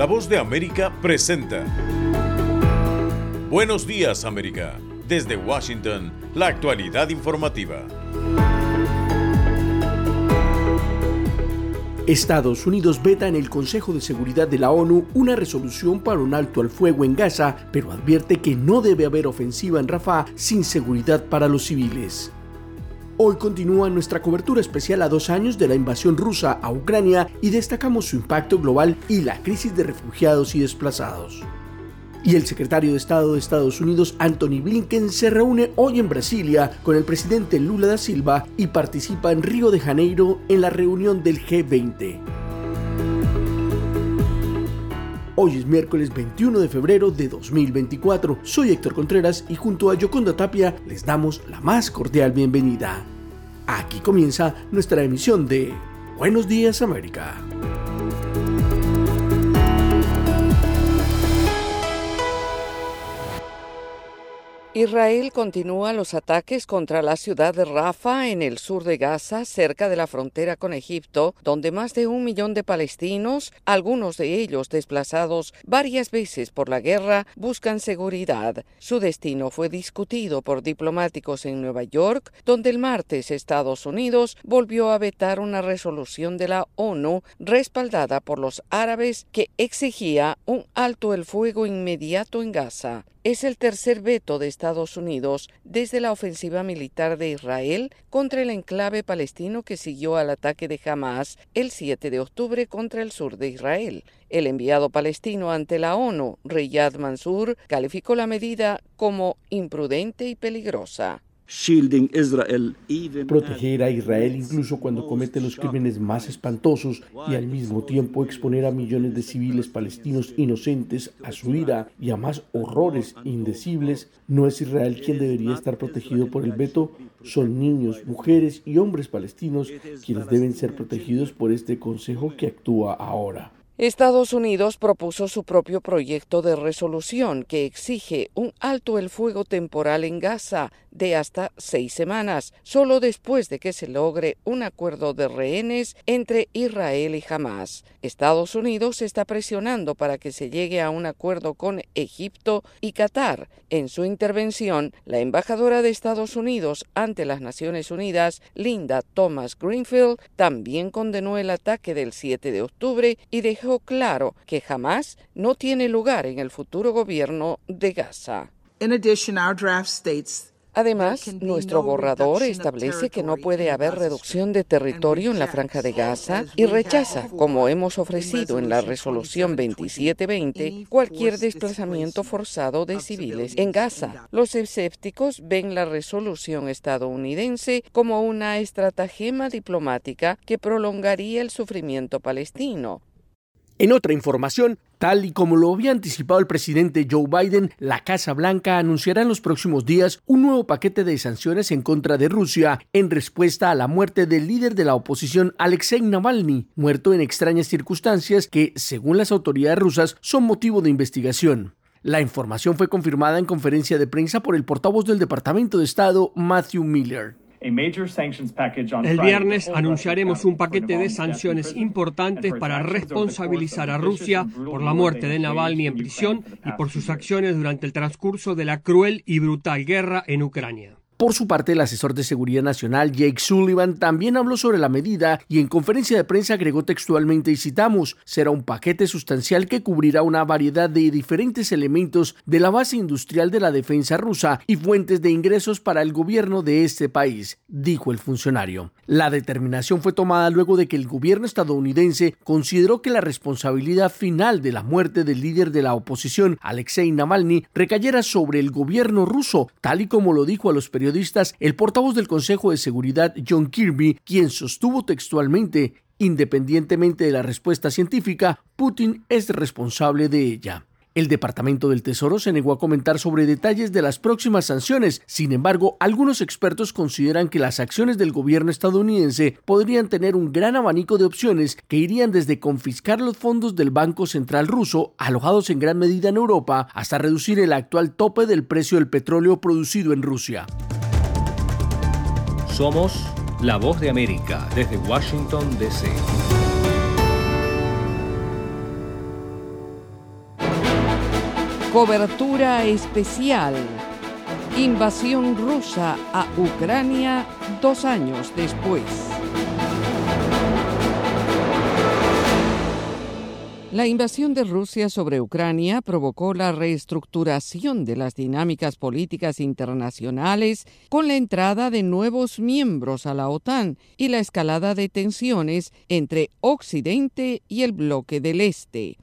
La voz de América presenta. Buenos días América. Desde Washington, la actualidad informativa. Estados Unidos veta en el Consejo de Seguridad de la ONU una resolución para un alto al fuego en Gaza, pero advierte que no debe haber ofensiva en Rafah sin seguridad para los civiles. Hoy continúa nuestra cobertura especial a dos años de la invasión rusa a Ucrania y destacamos su impacto global y la crisis de refugiados y desplazados. Y el secretario de Estado de Estados Unidos, Anthony Blinken, se reúne hoy en Brasilia con el presidente Lula da Silva y participa en Río de Janeiro en la reunión del G20. Hoy es miércoles 21 de febrero de 2024. Soy Héctor Contreras y junto a Yoconda Tapia les damos la más cordial bienvenida. Aquí comienza nuestra emisión de Buenos Días América. Israel continúa los ataques contra la ciudad de Rafah en el sur de Gaza, cerca de la frontera con Egipto, donde más de un millón de palestinos, algunos de ellos desplazados varias veces por la guerra, buscan seguridad. Su destino fue discutido por diplomáticos en Nueva York, donde el martes Estados Unidos volvió a vetar una resolución de la ONU respaldada por los árabes que exigía un alto el fuego inmediato en Gaza es el tercer veto de Estados Unidos desde la ofensiva militar de Israel contra el enclave palestino que siguió al ataque de Hamas el 7 de octubre contra el sur de Israel. El enviado palestino ante la ONU, Riyad Mansour, calificó la medida como imprudente y peligrosa. Proteger a Israel incluso cuando comete los crímenes más espantosos y al mismo tiempo exponer a millones de civiles palestinos inocentes a su ira y a más horrores indecibles, no es Israel quien debería estar protegido por el veto, son niños, mujeres y hombres palestinos quienes deben ser protegidos por este Consejo que actúa ahora. Estados Unidos propuso su propio proyecto de resolución que exige un alto el fuego temporal en Gaza de hasta seis semanas, solo después de que se logre un acuerdo de rehenes entre Israel y Hamas. Estados Unidos está presionando para que se llegue a un acuerdo con Egipto y Qatar. En su intervención, la embajadora de Estados Unidos ante las Naciones Unidas, Linda Thomas Greenfield, también condenó el ataque del 7 de octubre y dejó claro que Hamas no tiene lugar en el futuro gobierno de Gaza. Además, nuestro borrador establece que no puede haber reducción de territorio en la franja de Gaza y rechaza, como hemos ofrecido en la resolución 2720, cualquier desplazamiento forzado de civiles en Gaza. Los escépticos ven la resolución estadounidense como una estratagema diplomática que prolongaría el sufrimiento palestino. En otra información, Tal y como lo había anticipado el presidente Joe Biden, la Casa Blanca anunciará en los próximos días un nuevo paquete de sanciones en contra de Rusia en respuesta a la muerte del líder de la oposición Alexei Navalny, muerto en extrañas circunstancias que, según las autoridades rusas, son motivo de investigación. La información fue confirmada en conferencia de prensa por el portavoz del Departamento de Estado, Matthew Miller. El viernes anunciaremos un paquete de sanciones importantes para responsabilizar a Rusia por la muerte de Navalny en prisión y por sus acciones durante el transcurso de la cruel y brutal guerra en Ucrania. Por su parte, el asesor de Seguridad Nacional, Jake Sullivan, también habló sobre la medida y en conferencia de prensa agregó textualmente, y citamos, será un paquete sustancial que cubrirá una variedad de diferentes elementos de la base industrial de la defensa rusa y fuentes de ingresos para el gobierno de este país, dijo el funcionario. La determinación fue tomada luego de que el gobierno estadounidense consideró que la responsabilidad final de la muerte del líder de la oposición, Alexei Navalny, recayera sobre el gobierno ruso, tal y como lo dijo a los periodistas el portavoz del Consejo de Seguridad, John Kirby, quien sostuvo textualmente, independientemente de la respuesta científica, Putin es responsable de ella. El Departamento del Tesoro se negó a comentar sobre detalles de las próximas sanciones. Sin embargo, algunos expertos consideran que las acciones del gobierno estadounidense podrían tener un gran abanico de opciones que irían desde confiscar los fondos del Banco Central ruso, alojados en gran medida en Europa, hasta reducir el actual tope del precio del petróleo producido en Rusia. Somos la voz de América desde Washington, D.C. Cobertura especial. Invasión rusa a Ucrania dos años después. La invasión de Rusia sobre Ucrania provocó la reestructuración de las dinámicas políticas internacionales con la entrada de nuevos miembros a la OTAN y la escalada de tensiones entre Occidente y el bloque del Este.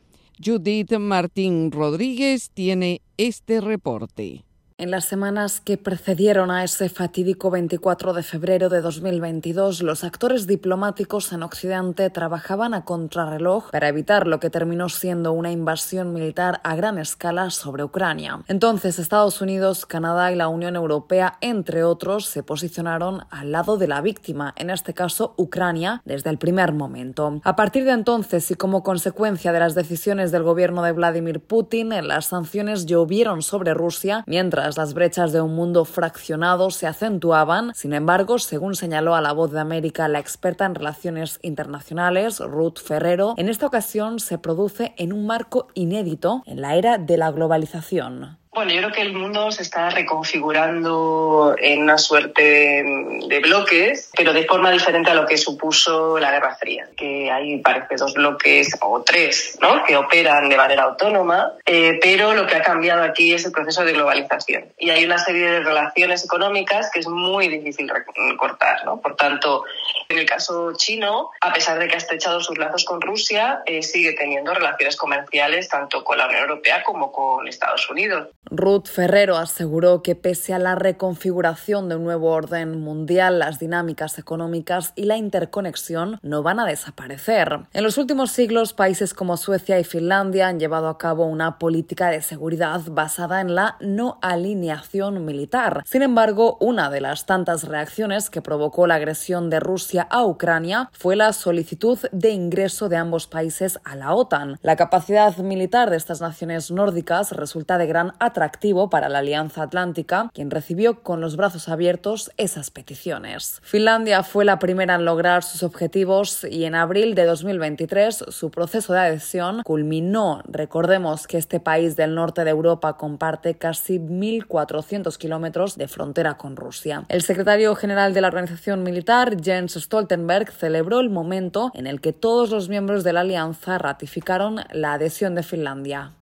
Judith Martín Rodríguez tiene este reporte. En las semanas que precedieron a ese fatídico 24 de febrero de 2022, los actores diplomáticos en Occidente trabajaban a contrarreloj para evitar lo que terminó siendo una invasión militar a gran escala sobre Ucrania. Entonces, Estados Unidos, Canadá y la Unión Europea, entre otros, se posicionaron al lado de la víctima, en este caso Ucrania, desde el primer momento. A partir de entonces y como consecuencia de las decisiones del gobierno de Vladimir Putin, las sanciones llovieron sobre Rusia, mientras las brechas de un mundo fraccionado se acentuaban. Sin embargo, según señaló a la voz de América la experta en relaciones internacionales, Ruth Ferrero, en esta ocasión se produce en un marco inédito en la era de la globalización. Bueno, yo creo que el mundo se está reconfigurando en una suerte de, bloques, pero de forma diferente a lo que supuso la Guerra Fría, que hay parece dos bloques o tres, ¿no? Que operan de manera autónoma, eh, pero lo que ha cambiado aquí es el proceso de globalización y hay una serie de relaciones económicas que es muy difícil cortar, ¿no? Por tanto, en el caso chino, a pesar de que ha estrechado sus lazos con Rusia, eh, sigue teniendo relaciones comerciales tanto con la Unión Europea como con Estados Unidos. Ruth Ferrero aseguró que pese a la reconfiguración de un nuevo orden mundial, las dinámicas económicas y la interconexión no van a desaparecer. En los últimos siglos, países como Suecia y Finlandia han llevado a cabo una política de seguridad basada en la no alineación militar. Sin embargo, una de las tantas reacciones que provocó la agresión de Rusia a Ucrania fue la solicitud de ingreso de ambos países a la OTAN. La capacidad militar de estas naciones nórdicas resulta de gran atractivo para la Alianza Atlántica, quien recibió con los brazos abiertos esas peticiones. Finlandia fue la primera en lograr sus objetivos y en abril de 2023 su proceso de adhesión culminó. Recordemos que este país del norte de Europa comparte casi 1.400 kilómetros de frontera con Rusia. El secretario general de la organización militar, Jens Stoltenberg celebró el momento en el que todos los miembros de la alianza ratificaron la adhesión de Finlandia.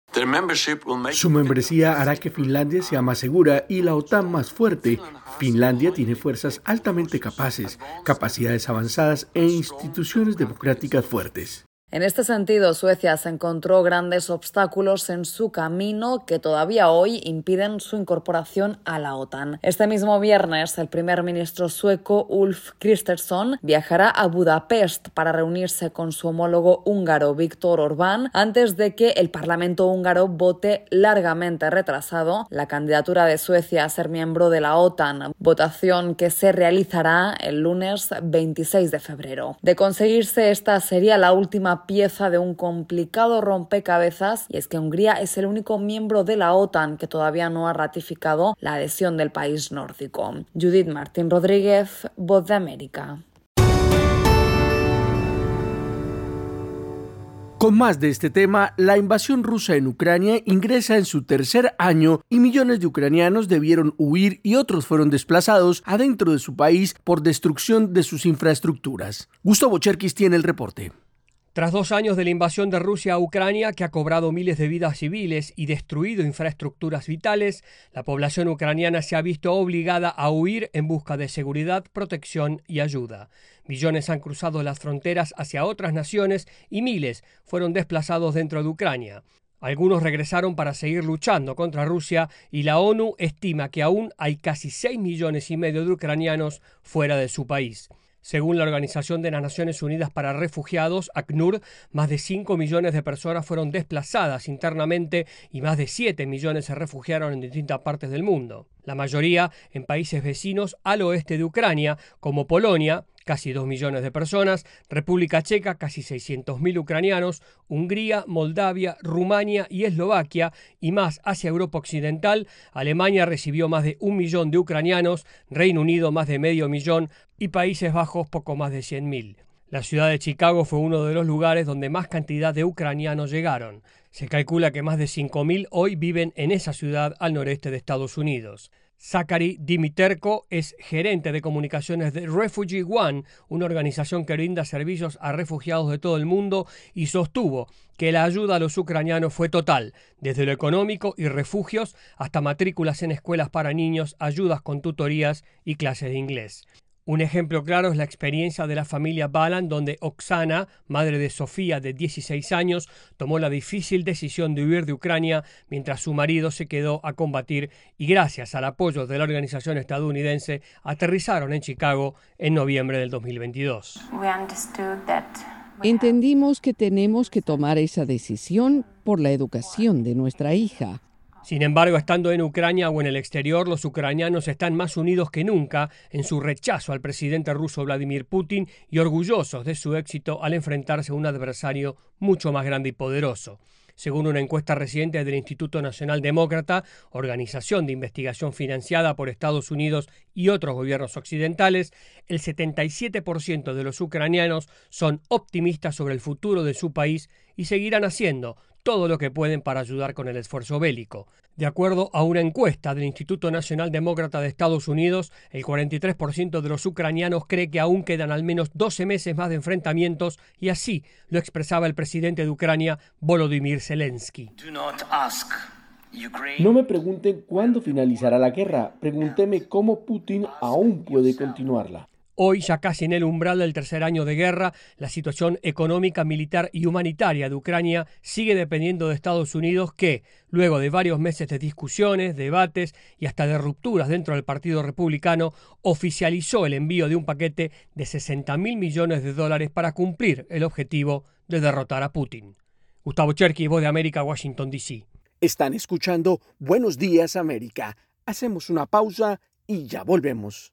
Su membresía hará que Finlandia sea más segura y la OTAN más fuerte. Finlandia tiene fuerzas altamente capaces, capacidades avanzadas e instituciones democráticas fuertes. En este sentido, Suecia se encontró grandes obstáculos en su camino que todavía hoy impiden su incorporación a la OTAN. Este mismo viernes, el primer ministro sueco Ulf Kristersson viajará a Budapest para reunirse con su homólogo húngaro Viktor Orbán antes de que el Parlamento húngaro vote largamente retrasado la candidatura de Suecia a ser miembro de la OTAN, votación que se realizará el lunes 26 de febrero. De conseguirse esta sería la última pieza de un complicado rompecabezas y es que Hungría es el único miembro de la OTAN que todavía no ha ratificado la adhesión del país nórdico. Judith Martín Rodríguez, Voz de América. Con más de este tema, la invasión rusa en Ucrania ingresa en su tercer año y millones de ucranianos debieron huir y otros fueron desplazados adentro de su país por destrucción de sus infraestructuras. Gustavo Cherkis tiene el reporte. Tras dos años de la invasión de Rusia a Ucrania, que ha cobrado miles de vidas civiles y destruido infraestructuras vitales, la población ucraniana se ha visto obligada a huir en busca de seguridad, protección y ayuda. Millones han cruzado las fronteras hacia otras naciones y miles fueron desplazados dentro de Ucrania. Algunos regresaron para seguir luchando contra Rusia y la ONU estima que aún hay casi 6 millones y medio de ucranianos fuera de su país. Según la Organización de las Naciones Unidas para Refugiados, ACNUR, más de 5 millones de personas fueron desplazadas internamente y más de 7 millones se refugiaron en distintas partes del mundo. La mayoría en países vecinos al oeste de Ucrania, como Polonia, casi 2 millones de personas, República Checa, casi 600.000 ucranianos, Hungría, Moldavia, Rumania y Eslovaquia, y más hacia Europa Occidental, Alemania recibió más de un millón de ucranianos, Reino Unido más de medio millón y Países Bajos poco más de 100.000. La ciudad de Chicago fue uno de los lugares donde más cantidad de ucranianos llegaron. Se calcula que más de 5.000 hoy viven en esa ciudad al noreste de Estados Unidos. Zachary Dimiterko es gerente de comunicaciones de Refugee One, una organización que brinda servicios a refugiados de todo el mundo, y sostuvo que la ayuda a los ucranianos fue total, desde lo económico y refugios hasta matrículas en escuelas para niños, ayudas con tutorías y clases de inglés. Un ejemplo claro es la experiencia de la familia Balan, donde Oksana, madre de Sofía de 16 años, tomó la difícil decisión de huir de Ucrania mientras su marido se quedó a combatir y gracias al apoyo de la organización estadounidense aterrizaron en Chicago en noviembre del 2022. Entendimos que tenemos que tomar esa decisión por la educación de nuestra hija. Sin embargo, estando en Ucrania o en el exterior, los ucranianos están más unidos que nunca en su rechazo al presidente ruso Vladimir Putin y orgullosos de su éxito al enfrentarse a un adversario mucho más grande y poderoso. Según una encuesta reciente del Instituto Nacional Demócrata, organización de investigación financiada por Estados Unidos y otros gobiernos occidentales, el 77% de los ucranianos son optimistas sobre el futuro de su país y seguirán haciendo todo lo que pueden para ayudar con el esfuerzo bélico. De acuerdo a una encuesta del Instituto Nacional Demócrata de Estados Unidos, el 43% de los ucranianos cree que aún quedan al menos 12 meses más de enfrentamientos y así lo expresaba el presidente de Ucrania, Volodymyr Zelensky. No me pregunten cuándo finalizará la guerra, pregúnteme cómo Putin aún puede continuarla. Hoy, ya casi en el umbral del tercer año de guerra, la situación económica, militar y humanitaria de Ucrania sigue dependiendo de Estados Unidos que, luego de varios meses de discusiones, debates y hasta de rupturas dentro del Partido Republicano, oficializó el envío de un paquete de 60 mil millones de dólares para cumplir el objetivo de derrotar a Putin. Gustavo Cherky, Voz de América, Washington, D.C. Están escuchando Buenos Días América. Hacemos una pausa y ya volvemos.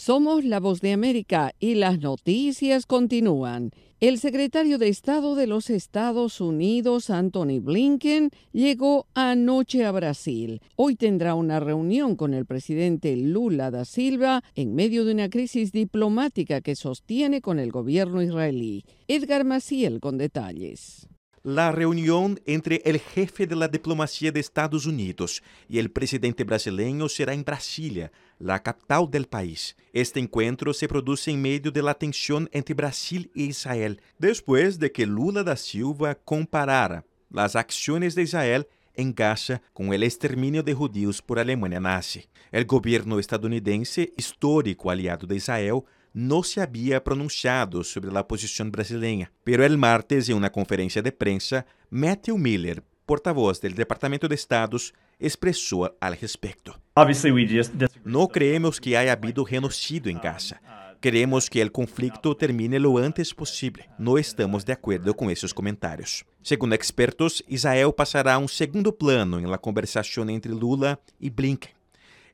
Somos la voz de América y las noticias continúan. El secretario de Estado de los Estados Unidos, Anthony Blinken, llegó anoche a Brasil. Hoy tendrá una reunión con el presidente Lula da Silva en medio de una crisis diplomática que sostiene con el gobierno israelí. Edgar Maciel con detalles. La reunión entre el jefe de la diplomacia de Estados Unidos y el presidente brasileño será en Brasilia, la capital del país. Este encuentro se produce en medio de la tensión entre Brasil e Israel, después de que Lula da Silva comparara las acciones de Israel en Gaza con el exterminio de judíos por Alemania nazi. El gobierno estadounidense, histórico aliado de Israel, no se había pronunciado sobre la posición brasileña, pero el martes en una conferencia de prensa, Matthew Miller, portavoz del Departamento de Estados, expresó al respecto. No creemos que haya habido genocidio en Gaza. Queremos que el conflicto termine lo antes posible. No estamos de acuerdo con esos comentarios. Segundo expertos, Israel pasará a un segundo plano en la conversación entre Lula y Blinken.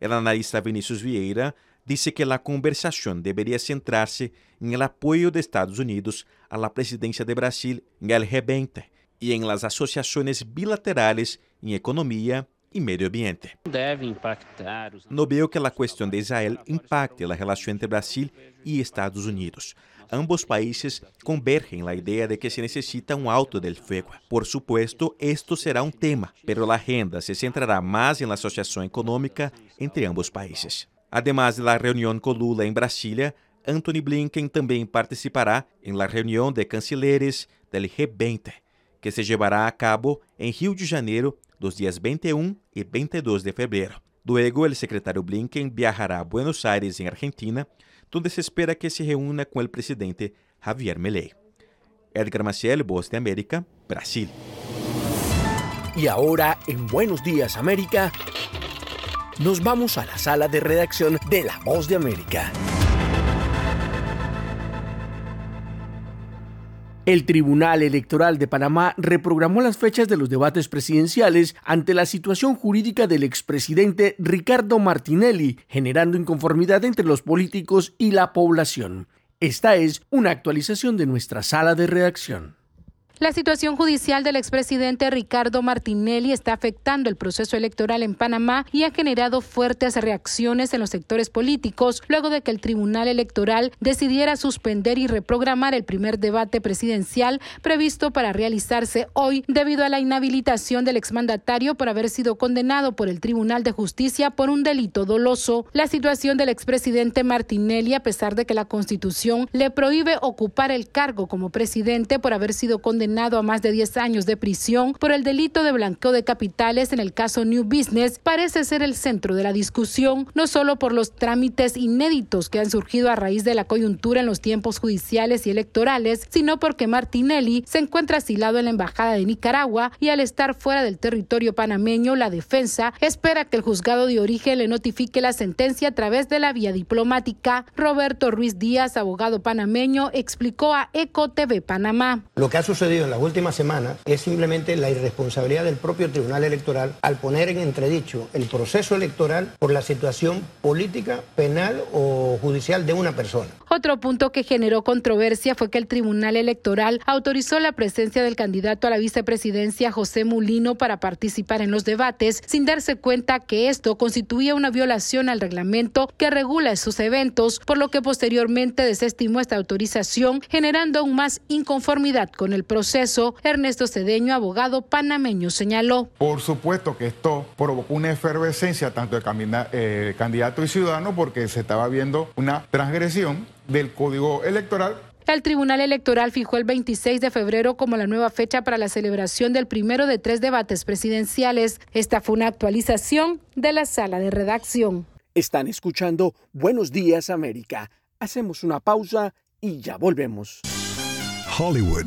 El analista Vinicius Vieira disse que a conversação deveria centrar-se em el apoio de Estados Unidos a la presidencia de Brasil en el G20 y en las asociaciones bilaterales en economía e meio ambiente. Deve impactar os... No veo que a questão de Israel impacte a relação entre Brasil e Estados Unidos. Ambos países convergen en la idea de que se necesita un alto del fuego. Por supuesto, esto será un tema, pero la agenda se centrará más en la asociación económica entre ambos países. Además de la reunión con Lula en Brasilia, Anthony Blinken también participará en la reunión de cancilleres del G20, que se llevará a cabo en Rio de Janeiro los días 21 y 22 de febrero. Luego, el secretario Blinken viajará a Buenos Aires, en Argentina, donde se espera que se reúna con el presidente Javier Milei. Edgar Maciel, Voz de América, Brasil. Y ahora, en Buenos Días América, nos vamos a la sala de redacción de La Voz de América. El Tribunal Electoral de Panamá reprogramó las fechas de los debates presidenciales ante la situación jurídica del expresidente Ricardo Martinelli, generando inconformidad entre los políticos y la población. Esta es una actualización de nuestra sala de redacción. La situación judicial del expresidente Ricardo Martinelli está afectando el proceso electoral en Panamá y ha generado fuertes reacciones en los sectores políticos luego de que el Tribunal Electoral decidiera suspender y reprogramar el primer debate presidencial previsto para realizarse hoy debido a la inhabilitación del exmandatario por haber sido condenado por el Tribunal de Justicia por un delito doloso. La situación del expresidente Martinelli, a pesar de que la Constitución le prohíbe ocupar el cargo como presidente por haber sido condenado condenado a más de 10 años de prisión por el delito de blanqueo de capitales en el caso New Business, parece ser el centro de la discusión, no solo por los trámites inéditos que han surgido a raíz de la coyuntura en los tiempos judiciales y electorales, sino porque Martinelli se encuentra asilado en la Embajada de Nicaragua y al estar fuera del territorio panameño, la defensa espera que el juzgado de origen le notifique la sentencia a través de la vía diplomática. Roberto Ruiz Díaz, abogado panameño, explicó a Eco TV Panamá. Lo que ha sucedido en las últimas semanas es simplemente la irresponsabilidad del propio Tribunal Electoral al poner en entredicho el proceso electoral por la situación política, penal o judicial de una persona. Otro punto que generó controversia fue que el Tribunal Electoral autorizó la presencia del candidato a la vicepresidencia José Mulino para participar en los debates sin darse cuenta que esto constituía una violación al reglamento que regula esos eventos, por lo que posteriormente desestimó esta autorización, generando aún más inconformidad con el proceso proceso, Ernesto Cedeño, abogado panameño, señaló. Por supuesto que esto provocó una efervescencia tanto de eh, candidato y ciudadano porque se estaba viendo una transgresión del código electoral el Tribunal Electoral fijó el 26 de febrero como la nueva fecha para la celebración del primero de tres debates presidenciales. Esta fue una actualización de la sala de redacción. Están escuchando Buenos Días América. Hacemos una pausa y ya volvemos. Hollywood,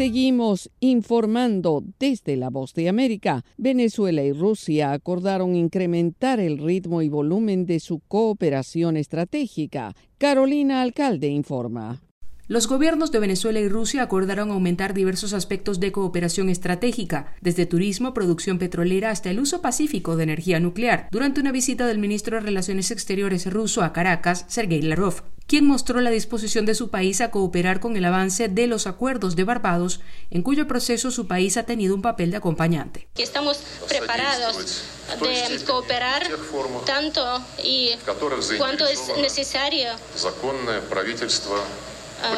Seguimos informando desde la voz de América. Venezuela y Rusia acordaron incrementar el ritmo y volumen de su cooperación estratégica. Carolina Alcalde informa. Los gobiernos de Venezuela y Rusia acordaron aumentar diversos aspectos de cooperación estratégica, desde turismo, producción petrolera hasta el uso pacífico de energía nuclear, durante una visita del ministro de Relaciones Exteriores ruso a Caracas, Sergei Lavrov, quien mostró la disposición de su país a cooperar con el avance de los acuerdos de Barbados, en cuyo proceso su país ha tenido un papel de acompañante. Estamos preparados de cooperar tanto y cuanto es necesario Ah,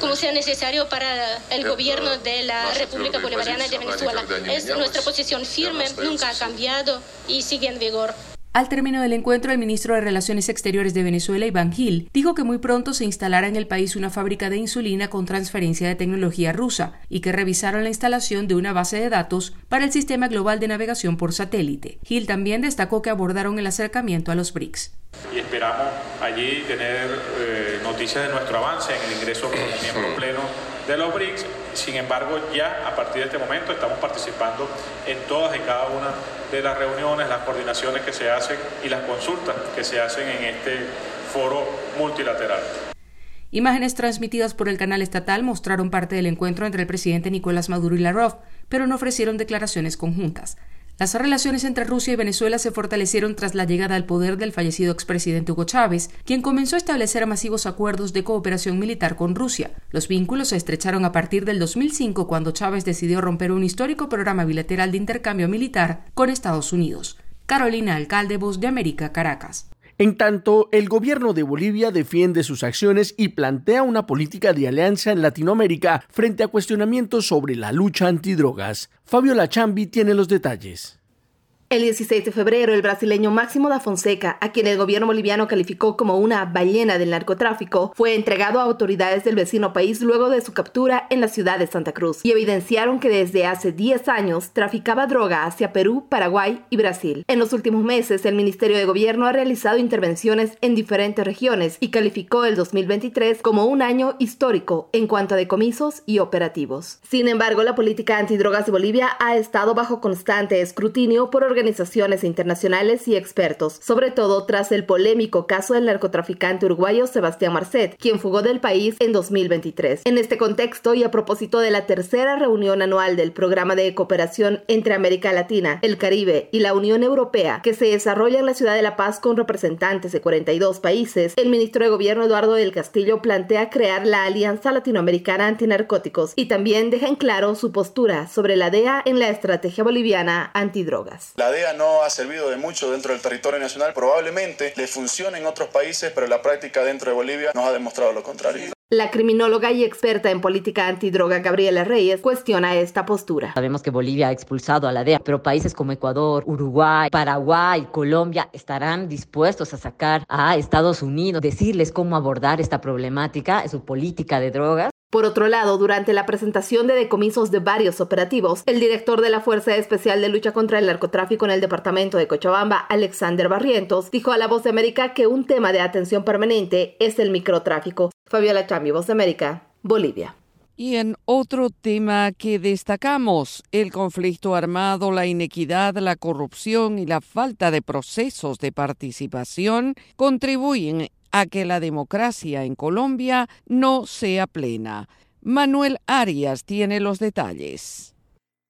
como sea necesario para el gobierno de la República Bolivariana de Venezuela. Es nuestra posición firme, nunca ha cambiado y sigue en vigor. Al término del encuentro, el ministro de Relaciones Exteriores de Venezuela, Iván Gil, dijo que muy pronto se instalará en el país una fábrica de insulina con transferencia de tecnología rusa y que revisaron la instalación de una base de datos para el sistema global de navegación por satélite. Gil también destacó que abordaron el acercamiento a los BRICS. Y esperamos allí tener eh, noticias de nuestro avance en el ingreso como miembro pleno de los BRICS. Sin embargo, ya a partir de este momento estamos participando en todas y cada una de las reuniones, las coordinaciones que se hacen y las consultas que se hacen en este foro multilateral. Imágenes transmitidas por el canal estatal mostraron parte del encuentro entre el presidente Nicolás Maduro y Lavrov, pero no ofrecieron declaraciones conjuntas. Las relaciones entre Rusia y Venezuela se fortalecieron tras la llegada al poder del fallecido expresidente Hugo Chávez, quien comenzó a establecer masivos acuerdos de cooperación militar con Rusia. Los vínculos se estrecharon a partir del 2005 cuando Chávez decidió romper un histórico programa bilateral de intercambio militar con Estados Unidos. Carolina Alcalde, Voz de América, Caracas. En tanto, el gobierno de Bolivia defiende sus acciones y plantea una política de alianza en Latinoamérica frente a cuestionamientos sobre la lucha antidrogas. Fabio Lachambi tiene los detalles. El 16 de febrero, el brasileño Máximo da Fonseca, a quien el gobierno boliviano calificó como una ballena del narcotráfico, fue entregado a autoridades del vecino país luego de su captura en la ciudad de Santa Cruz y evidenciaron que desde hace 10 años traficaba droga hacia Perú, Paraguay y Brasil. En los últimos meses, el Ministerio de Gobierno ha realizado intervenciones en diferentes regiones y calificó el 2023 como un año histórico en cuanto a decomisos y operativos. Sin embargo, la política antidrogas de Bolivia ha estado bajo constante escrutinio por organizaciones organizaciones internacionales y expertos, sobre todo tras el polémico caso del narcotraficante uruguayo Sebastián Marcet, quien fugó del país en 2023. En este contexto y a propósito de la tercera reunión anual del Programa de Cooperación entre América Latina, el Caribe y la Unión Europea, que se desarrolla en la ciudad de La Paz con representantes de 42 países, el ministro de Gobierno Eduardo del Castillo plantea crear la Alianza Latinoamericana Antinarcóticos y también deja en claro su postura sobre la DEA en la estrategia boliviana antidrogas. DEA no ha servido de mucho dentro del territorio nacional, probablemente le funcione en otros países, pero la práctica dentro de Bolivia nos ha demostrado lo contrario. La criminóloga y experta en política antidroga Gabriela Reyes cuestiona esta postura. Sabemos que Bolivia ha expulsado a la DEA, pero países como Ecuador, Uruguay, Paraguay, Colombia estarán dispuestos a sacar a Estados Unidos, decirles cómo abordar esta problemática, su política de drogas. Por otro lado, durante la presentación de decomisos de varios operativos, el director de la Fuerza Especial de Lucha contra el Narcotráfico en el departamento de Cochabamba, Alexander Barrientos, dijo a La Voz de América que un tema de atención permanente es el microtráfico. Fabiola Chambi, Voz de América, Bolivia. Y en otro tema que destacamos, el conflicto armado, la inequidad, la corrupción y la falta de procesos de participación contribuyen a que la democracia en Colombia no sea plena. Manuel Arias tiene los detalles.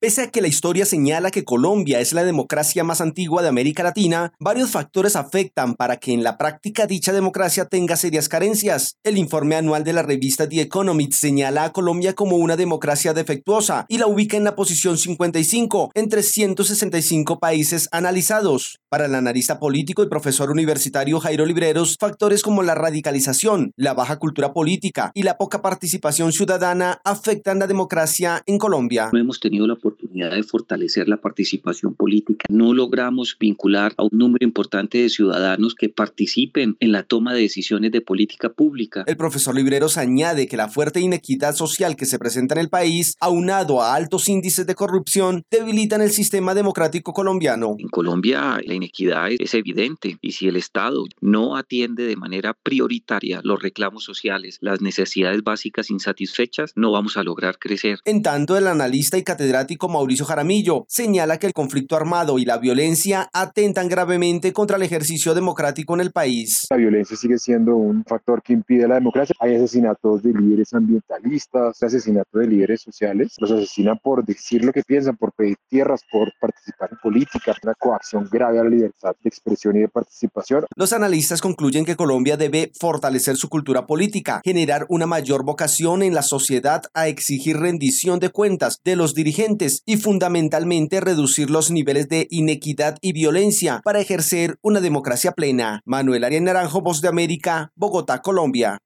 Pese a que la historia señala que Colombia es la democracia más antigua de América Latina, varios factores afectan para que en la práctica dicha democracia tenga serias carencias. El informe anual de la revista The Economist señala a Colombia como una democracia defectuosa y la ubica en la posición 55 entre 165 países analizados. Para el analista político y profesor universitario Jairo Libreros, factores como la radicalización, la baja cultura política y la poca participación ciudadana afectan la democracia en Colombia. No hemos tenido la de fortalecer la participación política. No logramos vincular a un número importante de ciudadanos que participen en la toma de decisiones de política pública. El profesor Libreros añade que la fuerte inequidad social que se presenta en el país, aunado a altos índices de corrupción, debilitan el sistema democrático colombiano. En Colombia la inequidad es evidente y si el Estado no atiende de manera prioritaria los reclamos sociales, las necesidades básicas insatisfechas, no vamos a lograr crecer. En tanto, el analista y catedrático Mauricio Jaramillo señala que el conflicto armado y la violencia atentan gravemente contra el ejercicio democrático en el país. La violencia sigue siendo un factor que impide la democracia. Hay asesinatos de líderes ambientalistas, asesinatos de líderes sociales. Los asesinan por decir lo que piensan, por pedir tierras, por participar en política. Una coacción grave a la libertad de expresión y de participación. Los analistas concluyen que Colombia debe fortalecer su cultura política, generar una mayor vocación en la sociedad a exigir rendición de cuentas de los dirigentes y fundamentalmente reducir los niveles de inequidad y violencia para ejercer una democracia plena. Manuel Arias Naranjo, Voz de América, Bogotá, Colombia.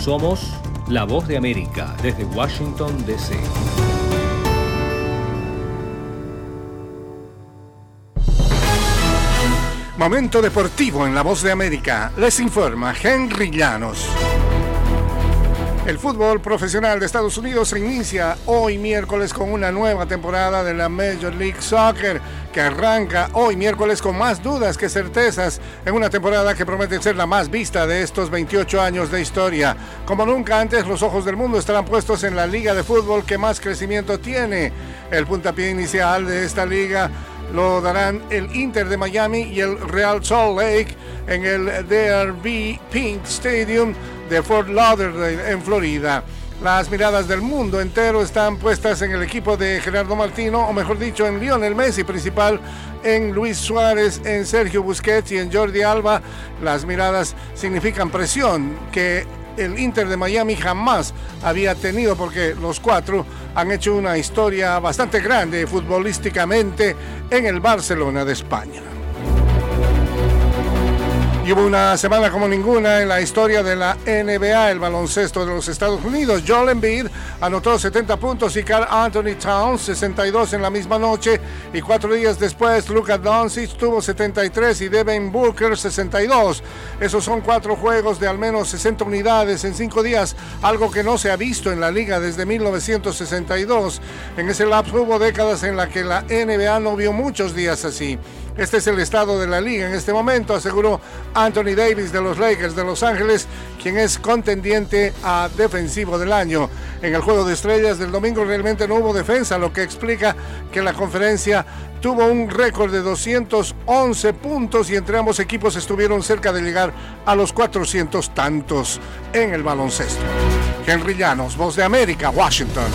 Somos la Voz de América desde Washington, D.C. Momento deportivo en la Voz de América. Les informa Henry Llanos. El fútbol profesional de Estados Unidos se inicia hoy miércoles con una nueva temporada de la Major League Soccer que arranca hoy miércoles con más dudas que certezas en una temporada que promete ser la más vista de estos 28 años de historia. Como nunca antes, los ojos del mundo estarán puestos en la liga de fútbol que más crecimiento tiene. El puntapié inicial de esta liga lo darán el Inter de Miami y el Real Salt Lake en el DRB Pink Stadium de Fort Lauderdale en Florida. Las miradas del mundo entero están puestas en el equipo de Gerardo Martino, o mejor dicho, en Lionel Messi principal, en Luis Suárez, en Sergio Busquets y en Jordi Alba. Las miradas significan presión que el Inter de Miami jamás había tenido porque los cuatro han hecho una historia bastante grande futbolísticamente en el Barcelona de España. Hubo una semana como ninguna en la historia de la NBA, el baloncesto de los Estados Unidos. Joel Embiid anotó 70 puntos y Carl Anthony Towns 62 en la misma noche. Y cuatro días después, Luka Doncic tuvo 73 y Devin Booker 62. Esos son cuatro juegos de al menos 60 unidades en cinco días, algo que no se ha visto en la liga desde 1962. En ese lapso hubo décadas en la que la NBA no vio muchos días así. Este es el estado de la liga en este momento, aseguró Anthony Davis de los Lakers de Los Ángeles, quien es contendiente a defensivo del año. En el juego de estrellas del domingo realmente no hubo defensa, lo que explica que la conferencia tuvo un récord de 211 puntos y entre ambos equipos estuvieron cerca de llegar a los 400 tantos en el baloncesto. Henry Llanos, Voz de América, Washington.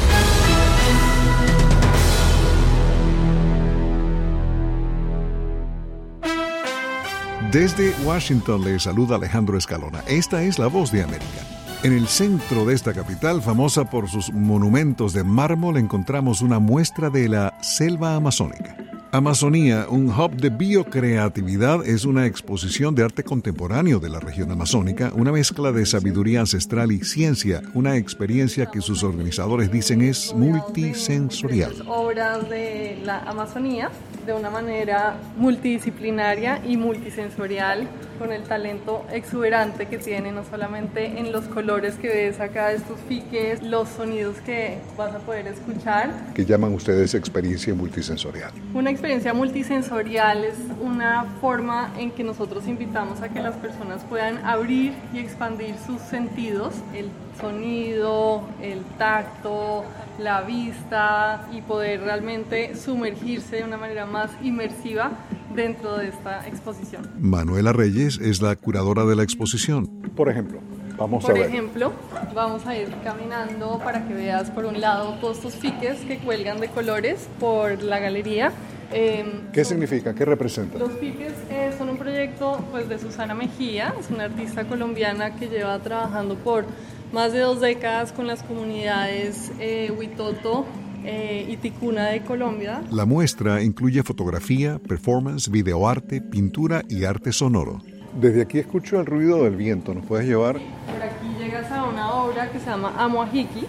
Desde Washington le saluda Alejandro Escalona. Esta es la voz de América. En el centro de esta capital, famosa por sus monumentos de mármol, encontramos una muestra de la selva amazónica. Amazonía, un hub de biocreatividad, es una exposición de arte contemporáneo de la región amazónica, una mezcla de sabiduría ancestral y ciencia, una experiencia que sus organizadores dicen es multisensorial. Obras de la Amazonía de una manera multidisciplinaria y multisensorial, con el talento exuberante que tiene, no solamente en los colores que ves acá estos fiques, los sonidos que vas a poder escuchar. ¿Qué llaman ustedes experiencia multisensorial? Una experiencia multisensorial es una forma en que nosotros invitamos a que las personas puedan abrir y expandir sus sentidos, el sonido, el tacto, la vista y poder realmente sumergirse de una manera más inmersiva dentro de esta exposición. Manuela Reyes es la curadora de la exposición. Por ejemplo, vamos por a ver. ejemplo, vamos a ir caminando para que veas por un lado todos estos fiques que cuelgan de colores por la galería. Eh, ¿Qué significa? ¿Qué representa? Los fiques eh, son un proyecto pues, de Susana Mejía, es una artista colombiana que lleva trabajando por más de dos décadas con las comunidades eh, Huitoto eh, y Ticuna de Colombia. La muestra incluye fotografía, performance, videoarte, pintura y arte sonoro. Desde aquí escucho el ruido del viento, ¿nos puedes llevar? Por aquí llegas a una obra que se llama Amoahiki,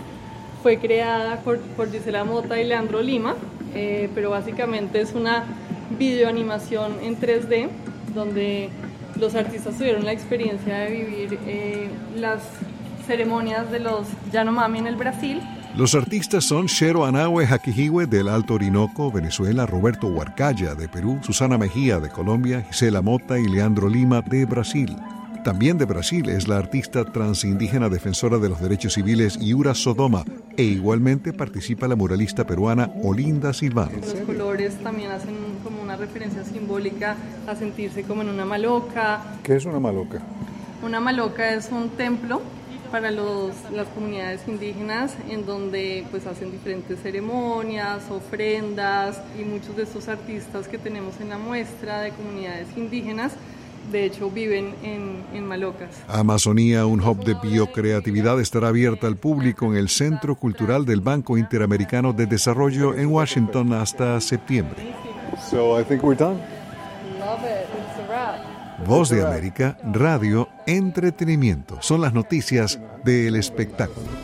fue creada por, por Gisela Mota y Leandro Lima, eh, pero básicamente es una videoanimación en 3D donde los artistas tuvieron la experiencia de vivir eh, las ceremonias de los Yanomami en el Brasil. Los artistas son Shero Anahue Jaquijiwe del Alto Orinoco, Venezuela, Roberto Huarcaya de Perú, Susana Mejía de Colombia, Gisela Mota y Leandro Lima de Brasil. También de Brasil es la artista transindígena defensora de los derechos civiles Yura Sodoma e igualmente participa la muralista peruana Olinda Silvano. Los colores también hacen como una referencia simbólica a sentirse como en una maloca. ¿Qué es una maloca? Una maloca es un templo para los, las comunidades indígenas en donde pues hacen diferentes ceremonias, ofrendas y muchos de estos artistas que tenemos en la muestra de comunidades indígenas de hecho viven en, en, Malocas. Amazonía, un hub de biocreatividad, estará abierta al público en el Centro Cultural del Banco Interamericano de Desarrollo en Washington hasta septiembre. So I think we're done. Love it. It's a wrap. Voz de América, Radio, Entretenimiento. Son las noticias del espectáculo.